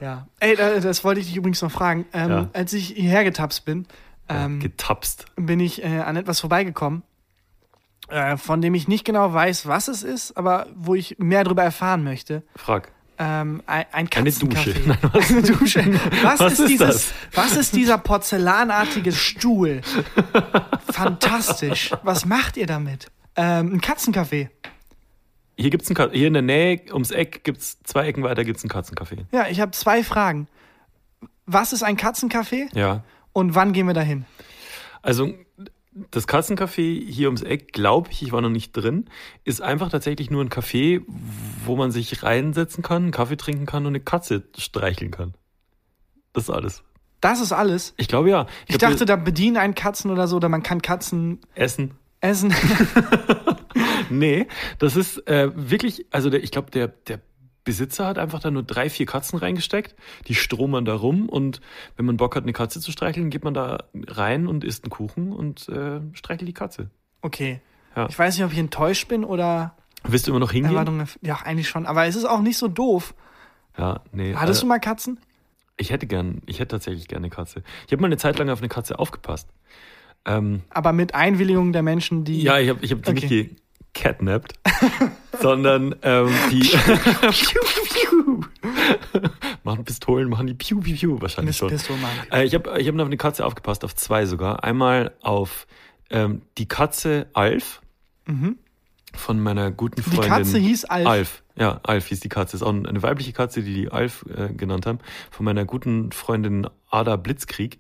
ja. Ey, da- das wollte ich dich übrigens noch fragen. Ähm, Ja. Als ich hierher getapst bin, ähm, Getapst. bin ich äh, an etwas vorbeigekommen, äh, von dem ich nicht genau weiß, was es ist, aber wo ich mehr darüber erfahren möchte. Frag. Ähm, ein, ein Eine. Dusche. Nein, was? Eine Dusche. Was, Was ist, ist dieses, das? was ist dieser porzellanartige Stuhl? Fantastisch. Was macht ihr damit? Ähm, ein Katzencafé. Hier gibt's ein Ka- hier in der Nähe ums Eck gibt's zwei Ecken weiter gibt's ein Katzencafé. Ja, ich habe zwei Fragen. Was ist ein Katzencafé Ja. und wann gehen wir dahin? Also das Katzencafé hier ums Eck, glaube ich, ich war noch nicht drin, ist einfach tatsächlich nur ein Café, wo man sich reinsetzen kann, einen Kaffee trinken kann und eine Katze streicheln kann. Das ist alles. Das ist alles. Ich glaube ja. Ich glaub, dachte, da bedienen einen Katzen oder so, oder man kann Katzen essen. essen. Nee, das ist äh, wirklich, also der, ich glaube, der, der Besitzer hat einfach da nur drei, vier Katzen reingesteckt, die stromern da rum und wenn man Bock hat, eine Katze zu streicheln, geht man da rein und isst einen Kuchen und äh, streichelt die Katze. Okay. Ja. Ich weiß nicht, ob ich enttäuscht bin oder Willst du immer noch hingehen? Erwartungen. Ja, eigentlich schon. Aber es ist auch nicht so doof. Ja, nee. Hattest äh, du mal Katzen? Ich hätte gern, ich hätte tatsächlich gerne eine Katze. Ich habe mal eine Zeit lang auf eine Katze aufgepasst. Ähm, Aber mit Einwilligung der Menschen, die. ja, ich habe ich hab die Okay. nicht gecatnapped, sondern ähm, die machen Pistolen, machen die piu piu piu wahrscheinlich schon. Äh, ich habe ich hab auf eine Katze aufgepasst, auf zwei sogar. Einmal auf ähm, die Katze Alf von meiner guten Mhm. Die Freundin. Katze hieß Alf. Alf, ja, Alf hieß die Katze. Ist auch eine weibliche Katze, die die Alf äh, genannt haben, von meiner guten Freundin Ada Blitzkrieg.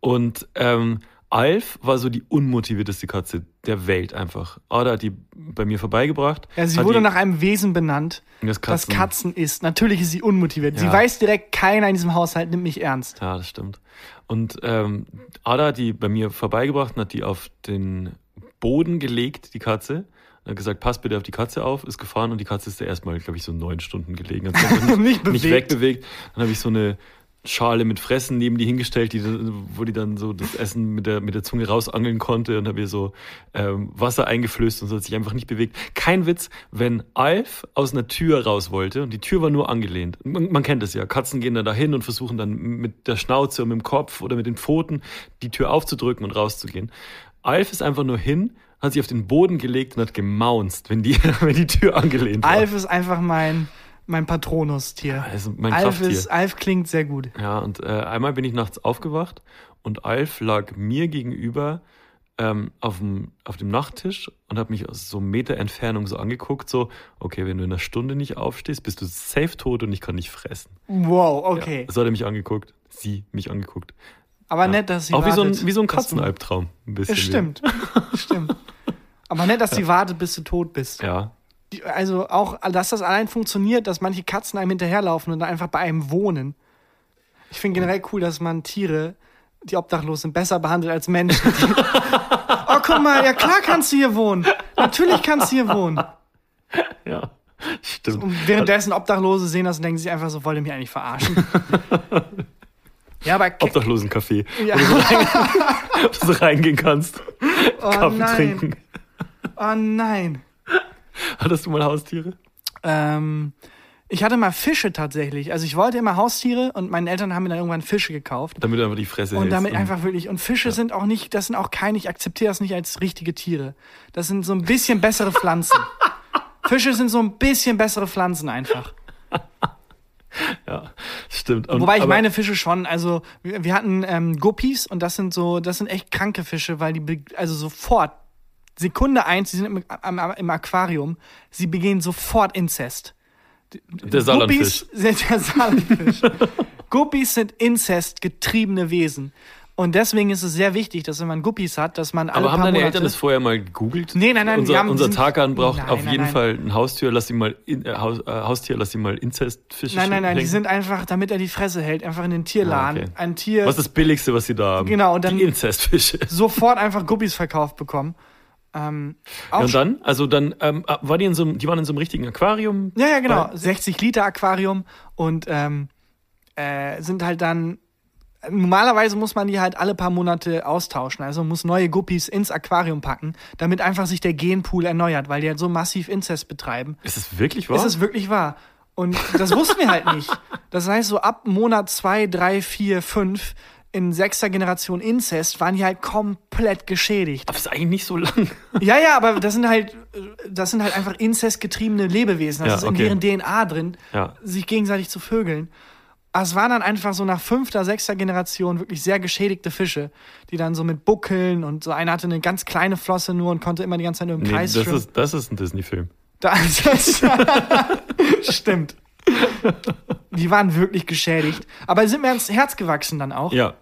Und ähm, Alf war so die unmotivierteste Katze der Welt einfach. Ada hat die bei mir vorbeigebracht. Ja, sie wurde nach einem Wesen benannt, das das Katzen, Katzen ist. Natürlich ist sie unmotiviert. Sie Ja. weiß direkt, keiner in diesem Haushalt nimmt mich ernst. Ja, das stimmt. Und ähm, Ada hat die bei mir vorbeigebracht und hat die auf den Boden gelegt, die Katze. Und hat gesagt, pass bitte auf die Katze auf, ist gefahren und die Katze ist da erstmal, glaube ich, so neun Stunden gelegen. Hat sich einfach Nicht bewegt. nicht wegbewegt. Dann habe ich so eine Schale mit Fressen neben die hingestellt, die, wo die dann so das Essen mit der, mit der Zunge rausangeln konnte und habe ihr so ähm, Wasser eingeflößt und so hat sich einfach nicht bewegt. Kein Witz, wenn Alf aus einer Tür raus wollte und die Tür war nur angelehnt. Man, man kennt es ja, Katzen gehen dann dahin und versuchen dann mit der Schnauze und mit dem Kopf oder mit den Pfoten die Tür aufzudrücken und rauszugehen. Alf ist einfach nur hin, hat sich auf den Boden gelegt und hat gemaunzt, wenn die, wenn die Tür angelehnt war. Alf ist einfach mein, mein Patronustier. also mein Alf, ist, Alf klingt sehr gut. Ja, und äh, einmal bin ich nachts aufgewacht und Alf lag mir gegenüber ähm, auf, dem, auf dem Nachttisch und hat mich aus so einem Meter Entfernung so angeguckt, so, okay, wenn du in einer Stunde nicht aufstehst, bist du safe tot und ich kann nicht fressen. Wow, okay. Ja, so hat er mich angeguckt. Sie mich angeguckt. Aber Ja. nett, dass sie Auch wie so, wartet. ein, wie so ein Katzenalbtraum. Ein bisschen. Es stimmt. stimmt. Aber nett, dass sie wartet, bis du tot bist. Ja. Die, also auch, dass das allein funktioniert, dass manche Katzen einem hinterherlaufen und dann einfach bei einem wohnen. Ich finde generell cool, dass man Tiere, die obdachlos sind, besser behandelt als Menschen. Oh, guck mal, ja klar kannst du hier wohnen. Natürlich kannst du hier wohnen. Ja. Stimmt. Und währenddessen Obdachlose sehen das und denken sich einfach so, wollt ihr mich eigentlich verarschen? ja, aber Obdachlosencafé, ja. wo du reingehen kannst. oh, Kaffee nein. trinken. Oh nein. Hattest du mal Haustiere? Ähm, ich hatte mal Fische tatsächlich. Also ich wollte immer Haustiere und meine Eltern haben mir dann irgendwann Fische gekauft. Damit du einfach die Fresse Und hältst. damit einfach wirklich. Und Fische sind auch nicht, das sind auch keine, ich akzeptiere das nicht als richtige Tiere. Das sind so ein bisschen bessere Pflanzen. Fische sind so ein bisschen bessere Pflanzen einfach. Ja, stimmt. Und- Wobei ich meine Fische schon, also wir, wir hatten ähm, Guppies und das sind so, das sind echt kranke Fische, weil die also sofort Sekunde eins, sie sind im, am- im Aquarium, sie begehen sofort Inzest. Der Salandfisch. Guppies sind der Salandfisch. Guppies sind inzestgetriebene Wesen. Und deswegen ist es sehr wichtig, dass wenn man Guppies hat, dass man alle Aber haben paar deine Monate Eltern das vorher mal gegoogelt? Nee, nein, nein, Unser, haben- unser Tarkan braucht Nein, auf nein, jeden nein. Fall ein Haustür, lass ihn mal in, äh, Haus, äh, Haustier, lass ihn mal Inzestfische Nein, nein, nein, die sind einfach, damit er die Fresse hält, einfach in den Tierladen. Ah, okay. Ein Tier Was ist das Billigste, was sie da haben? Genau, und dann- Die Inzestfische. sofort einfach Guppies verkauft bekommen. Ähm, Ja, und dann, also dann, ähm, war die in so einem, die waren in so einem richtigen Aquarium. Ja, ja, genau. Bei- 60 Liter Aquarium und ähm, äh, sind halt dann. Normalerweise muss man die halt alle paar Monate austauschen. Also muss neue Guppies ins Aquarium packen, damit einfach sich der Genpool erneuert, weil die halt so massiv Inzest betreiben. Ist es wirklich wahr? Ist es wirklich wahr? Und das wussten wir halt nicht. Das heißt, so ab Monat zwei, drei, vier, fünf in sechster Generation Inzest waren die halt komplett geschädigt. Aber es ist eigentlich nicht so lang. Ja, ja, aber das sind halt, das sind halt einfach inzestgetriebene Lebewesen. Das Ja, ist in okay. deren DNA drin, Ja. sich gegenseitig zu vögeln. Aber es waren dann einfach so nach fünfter, sechster Generation wirklich sehr geschädigte Fische, die dann so mit Buckeln und so einer hatte eine ganz kleine Flosse nur und konnte immer die ganze Zeit nur im Nee, Kreis das schwimmen. ist, das ist ein Disney-Film. Da, das, stimmt. Die waren wirklich geschädigt. Aber sind mir ans Herz gewachsen dann auch. Ja.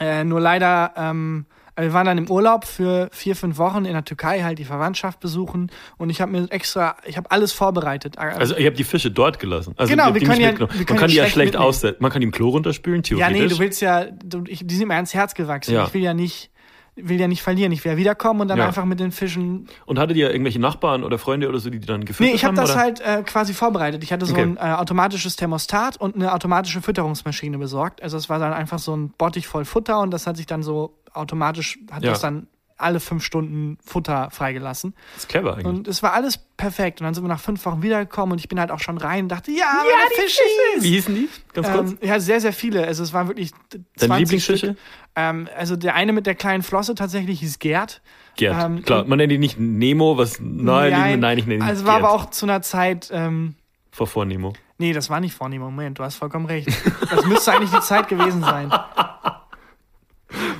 Äh, nur leider, ähm, wir waren dann im Urlaub für vier, fünf Wochen in der Türkei halt die Verwandtschaft besuchen und ich habe mir extra, ich habe alles vorbereitet. Also ihr habt die Fische dort gelassen. Also Genau, wir können nicht ja- wir Man können kann die ja schlecht aussetzen. Man kann die im Klo runterspülen, ja, theoretisch. nee, du willst ja, du, ich, die sind mir ans Herz gewachsen. Ja. Ich will ja nicht, will ja nicht verlieren. Ich will ja wiederkommen und dann Ja. einfach mit den Fischen. Und hattet ihr irgendwelche Nachbarn oder Freunde oder so, die die dann gefüttert Nee, ich habe haben? das oder? halt äh, quasi vorbereitet. Ich hatte so Okay. ein äh, automatisches Thermostat und eine automatische Fütterungsmaschine besorgt. Also es war dann einfach so ein Bottich voll Futter und das hat sich dann so automatisch, hat Ja. das dann alle fünf Stunden Futter freigelassen. Das ist clever eigentlich. Und es war alles perfekt. Und dann sind wir nach fünf Wochen wiedergekommen und ich bin halt auch schon rein und dachte, ja, meine Fischis! Wie hießen die? Ganz kurz. Ähm, ja, sehr, sehr viele. Also es waren wirklich 20 Deine Lieblingsfische? Ähm, also der eine mit der kleinen Flosse tatsächlich hieß Gerd. Gerd. ähm, Klar, man nennt die nicht Nemo, was. Nein, nein, nein ich nenne ihn Also war Gerd. aber auch zu einer Zeit, ähm, Vor vor Nemo. nee, das war nicht vorne. Moment, du hast vollkommen recht. Das müsste eigentlich die Zeit gewesen sein.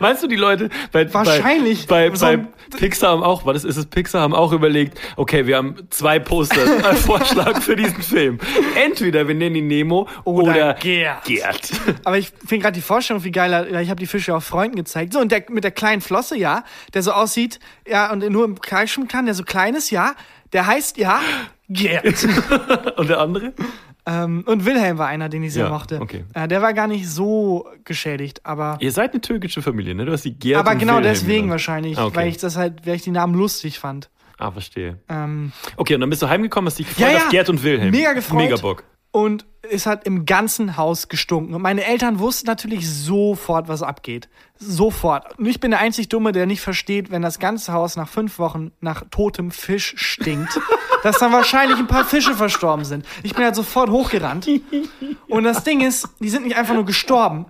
Meinst du, die Leute bei, Wahrscheinlich. bei, bei, So bei Pixar haben auch, was ist es, Pixar haben auch überlegt, okay, wir haben zwei Poster als Vorschlag für diesen Film. Entweder wir nennen ihn Nemo oder, Oder Gerd. Gerd. Aber ich finde gerade die Vorstellung viel geiler. Ich habe die Fische auch Freunden gezeigt. So, und der mit der kleinen Flosse, ja, der so aussieht, ja, und nur im Kreis schwimmen kann, der so klein ist, ja, der heißt, ja, Gerd. Und der andere? Ähm, und Wilhelm war einer, den ich sehr Ja, mochte. okay. Äh, der war gar nicht so geschädigt, aber. Ihr seid eine türkische Familie, ne? Du hast die Gerd aber genau Wilhelm deswegen genannt. wahrscheinlich, Ah, okay. weil ich das halt, weil ich die Namen lustig fand. Ah, verstehe. Ähm, Okay, und dann bist du heimgekommen, hast dich gefreut Ja, ja. auf Gerd und Wilhelm. Mega gefreut. Mega Bock. Und es hat im ganzen Haus gestunken. Und meine Eltern wussten natürlich sofort, was abgeht. Sofort. Und ich bin der einzig Dumme, der nicht versteht, wenn das ganze Haus nach fünf Wochen nach totem Fisch stinkt, dass dann wahrscheinlich ein paar Fische verstorben sind. Ich bin halt sofort hochgerannt. Und das Ding ist, die sind nicht einfach nur gestorben.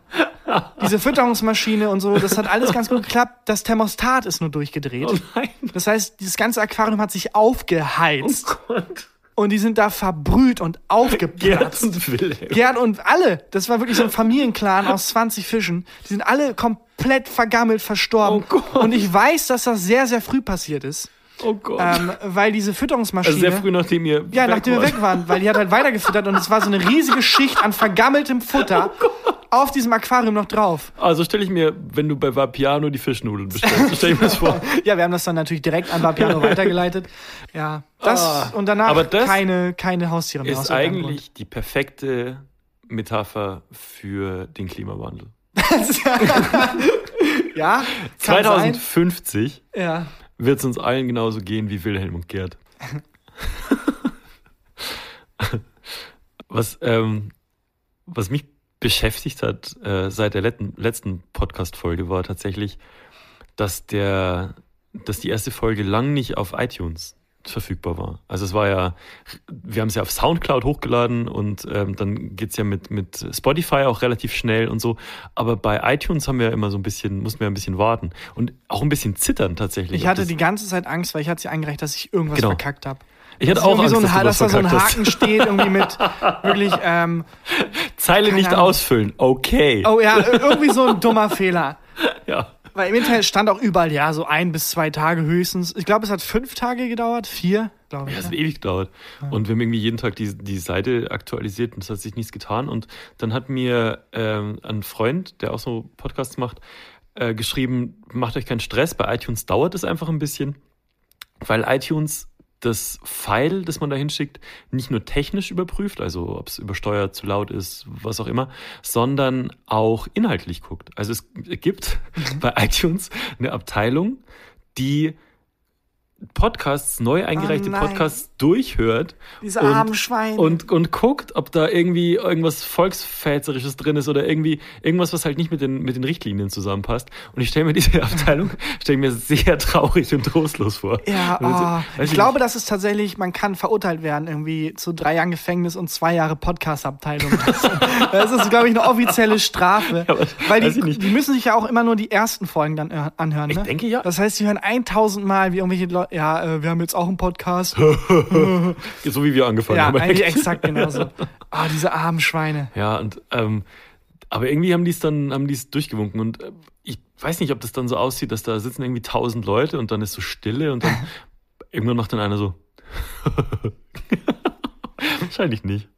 Diese Fütterungsmaschine und so, das hat alles ganz gut geklappt. Das Thermostat ist nur durchgedreht. Oh. Das heißt, dieses ganze Aquarium hat sich aufgeheizt. Gott. Und die sind da verbrüht und Gerd aufgeplatzt. und Wilhelm. Gerd und alle, das war wirklich so ein Familienclan aus 20 Fischen. Die sind alle komplett vergammelt, verstorben. Oh Gott. Und ich weiß, dass das sehr, sehr früh passiert ist. Oh Gott. Ähm, weil diese Fütterungsmaschine. also sehr früh, nachdem ihr ja, weg nachdem wir weg waren, weil die hat halt weitergefüttert und es war so eine riesige Schicht an vergammeltem Futter Oh auf diesem Aquarium noch drauf. Also stelle ich mir, wenn du bei Vapiano die Fischnudeln bestellst, stell ich mir das vor. Ja, wir haben das dann natürlich direkt an Vapiano weitergeleitet. Ja, das Ah, und danach aber das keine, keine Haustiere mehr. Ist aus irgendeinem eigentlich die perfekte Metapher für den Klimawandel. Ja, kann sein. 2050 Ja. wird es uns allen genauso gehen wie Wilhelm und Gerd. was, ähm, was mich beschäftigt hat äh, seit der letzten, letzten Podcast-Folge war tatsächlich, dass der, dass die erste Folge lang nicht auf iTunes verfügbar war. Also es war ja, wir haben es ja auf Soundcloud hochgeladen und ähm, dann geht's ja mit, mit Spotify auch relativ schnell und so. Aber bei iTunes haben wir immer so ein bisschen, mussten wir ein bisschen warten und auch ein bisschen zittern tatsächlich. Ich hatte die ganze Zeit Angst, weil ich hatte sie eingereicht, dass ich irgendwas Genau. verkackt habe. ich hatte auch Angst, so ein, dass, dass da so ein verkackt hast. Haken steht, irgendwie mit wirklich, ähm, Zeile Keine nicht Ahnung. ausfüllen. Okay. oh ja, irgendwie so ein dummer Fehler. Ja. Weil im Internet stand auch überall, ja, so ein bis zwei Tage höchstens. Ich glaube, es hat fünf Tage gedauert, vier, glaube ich. Ja, es hat ewig gedauert. Und wir haben irgendwie jeden Tag die, die Seite aktualisiert und es hat sich nichts getan. Und dann hat mir ähm, ein Freund, der auch so Podcasts macht, äh, geschrieben, macht euch keinen Stress, bei iTunes dauert es einfach ein bisschen, weil iTunes das File, das man da hinschickt, nicht nur technisch überprüft, also ob es übersteuert, zu laut ist, was auch immer, sondern auch inhaltlich guckt. Also es gibt bei iTunes eine Abteilung, die Podcasts, neu eingereichte Oh. Podcasts durchhört Diese und, armen Schweine. und, und guckt, ob da irgendwie irgendwas Volksväterisches drin ist oder irgendwie irgendwas, was halt nicht mit den, mit den Richtlinien zusammenpasst. Und ich stelle mir diese Abteilung, stelle mir sehr traurig und trostlos vor. Ja, Und so- oh, weiß ich glaube, das ist tatsächlich, man kann verurteilt werden, irgendwie zu drei Jahren Gefängnis und zwei Jahre Podcast-Abteilung. Das ist, glaube ich, eine offizielle Strafe. aber weil die, nicht. die müssen sich ja auch immer nur die ersten Folgen dann äh, anhören. Ich Ne? denke ja. Das heißt, sie hören 1000 Mal, wie irgendwelche Leute, ja, äh, wir haben jetzt auch einen Podcast. So wie wir angefangen ja, haben. eigentlich echt. exakt genauso. Ah, diese armen Schweine. Ja, und ähm, aber irgendwie haben die es dann, haben die es durchgewunken und äh, ich weiß nicht, ob das dann so aussieht, dass da sitzen irgendwie tausend Leute und dann ist so Stille und dann irgendwann macht dann einer so. Wahrscheinlich nicht.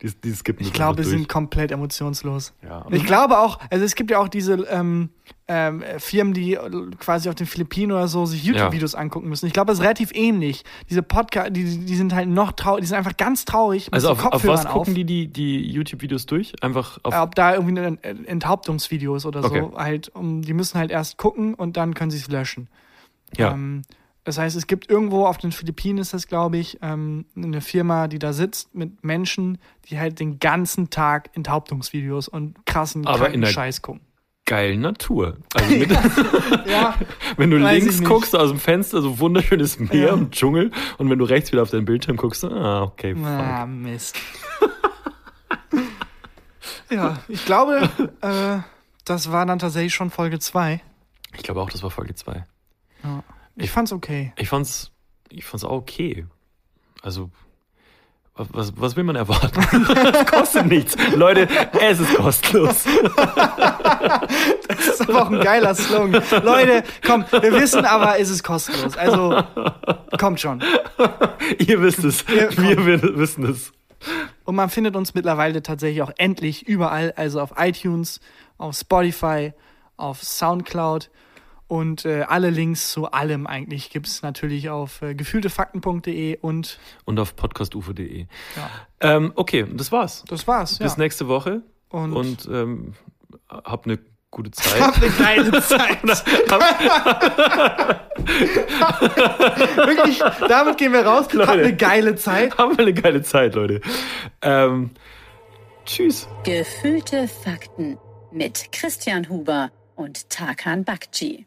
Die, die skippen Ich glaube, wir einfach sind komplett emotionslos. Ja. Ich glaube auch, also es gibt ja auch diese ähm, ähm, Firmen, die äh, quasi auf den Philippinen oder so sich YouTube-Videos angucken müssen. Ich glaube, das ist relativ ähnlich. Diese Podcast, die, die sind halt noch traurig, die sind einfach ganz traurig Also so auf, auf Kopfhörern was gucken die die, die YouTube-Videos durch? Einfach auf. Ob da irgendwie ein Enthauptungsvideos oder Okay. so halt, um, die müssen halt erst gucken und dann können sie es löschen. ja. Ähm, das heißt, es gibt irgendwo auf den Philippinen ist das, glaube ich, ähm, eine Firma, die da sitzt mit Menschen, die halt den ganzen Tag Enthauptungsvideos und krassen Aber in der- Scheiß gucken. Geil Natur. Also mit, Ja, wenn du links guckst aus dem Fenster, so wunderschönes Meer Ja. und Dschungel und wenn du rechts wieder auf deinen Bildschirm guckst, ah, okay, fuck. ah, Mist. ja, ich glaube, äh, das war dann tatsächlich schon Folge 2. Ich glaube auch, das war Folge 2. Ich fand's okay. Ich fand's, ich fand's auch okay. Also, was, was, will man erwarten? Es kostet nichts. Leute, es ist kostenlos. Das ist aber auch ein geiler Slogan. Leute, komm, wir wissen aber, es ist kostenlos. Also, kommt schon. Ihr wisst es. Ja. Wir wi- wissen es. Und man findet uns mittlerweile tatsächlich auch endlich überall, also auf iTunes, auf Spotify, auf Soundcloud und äh, alle Links zu allem eigentlich gibt es natürlich auf äh, gefühltefakten.de und Und auf podcastufo.de. ja, Ähm, okay, das war's. das war's. Bis ja. nächste Woche. Und, Und ähm, habt eine gute Zeit. habt eine geile Zeit. Wirklich, damit gehen wir raus. Habt Leute. eine geile Zeit. Haben wir eine geile Zeit, Leute. Ähm, tschüss. Gefühlte Fakten mit Christian Huber und Tarkan Bakci.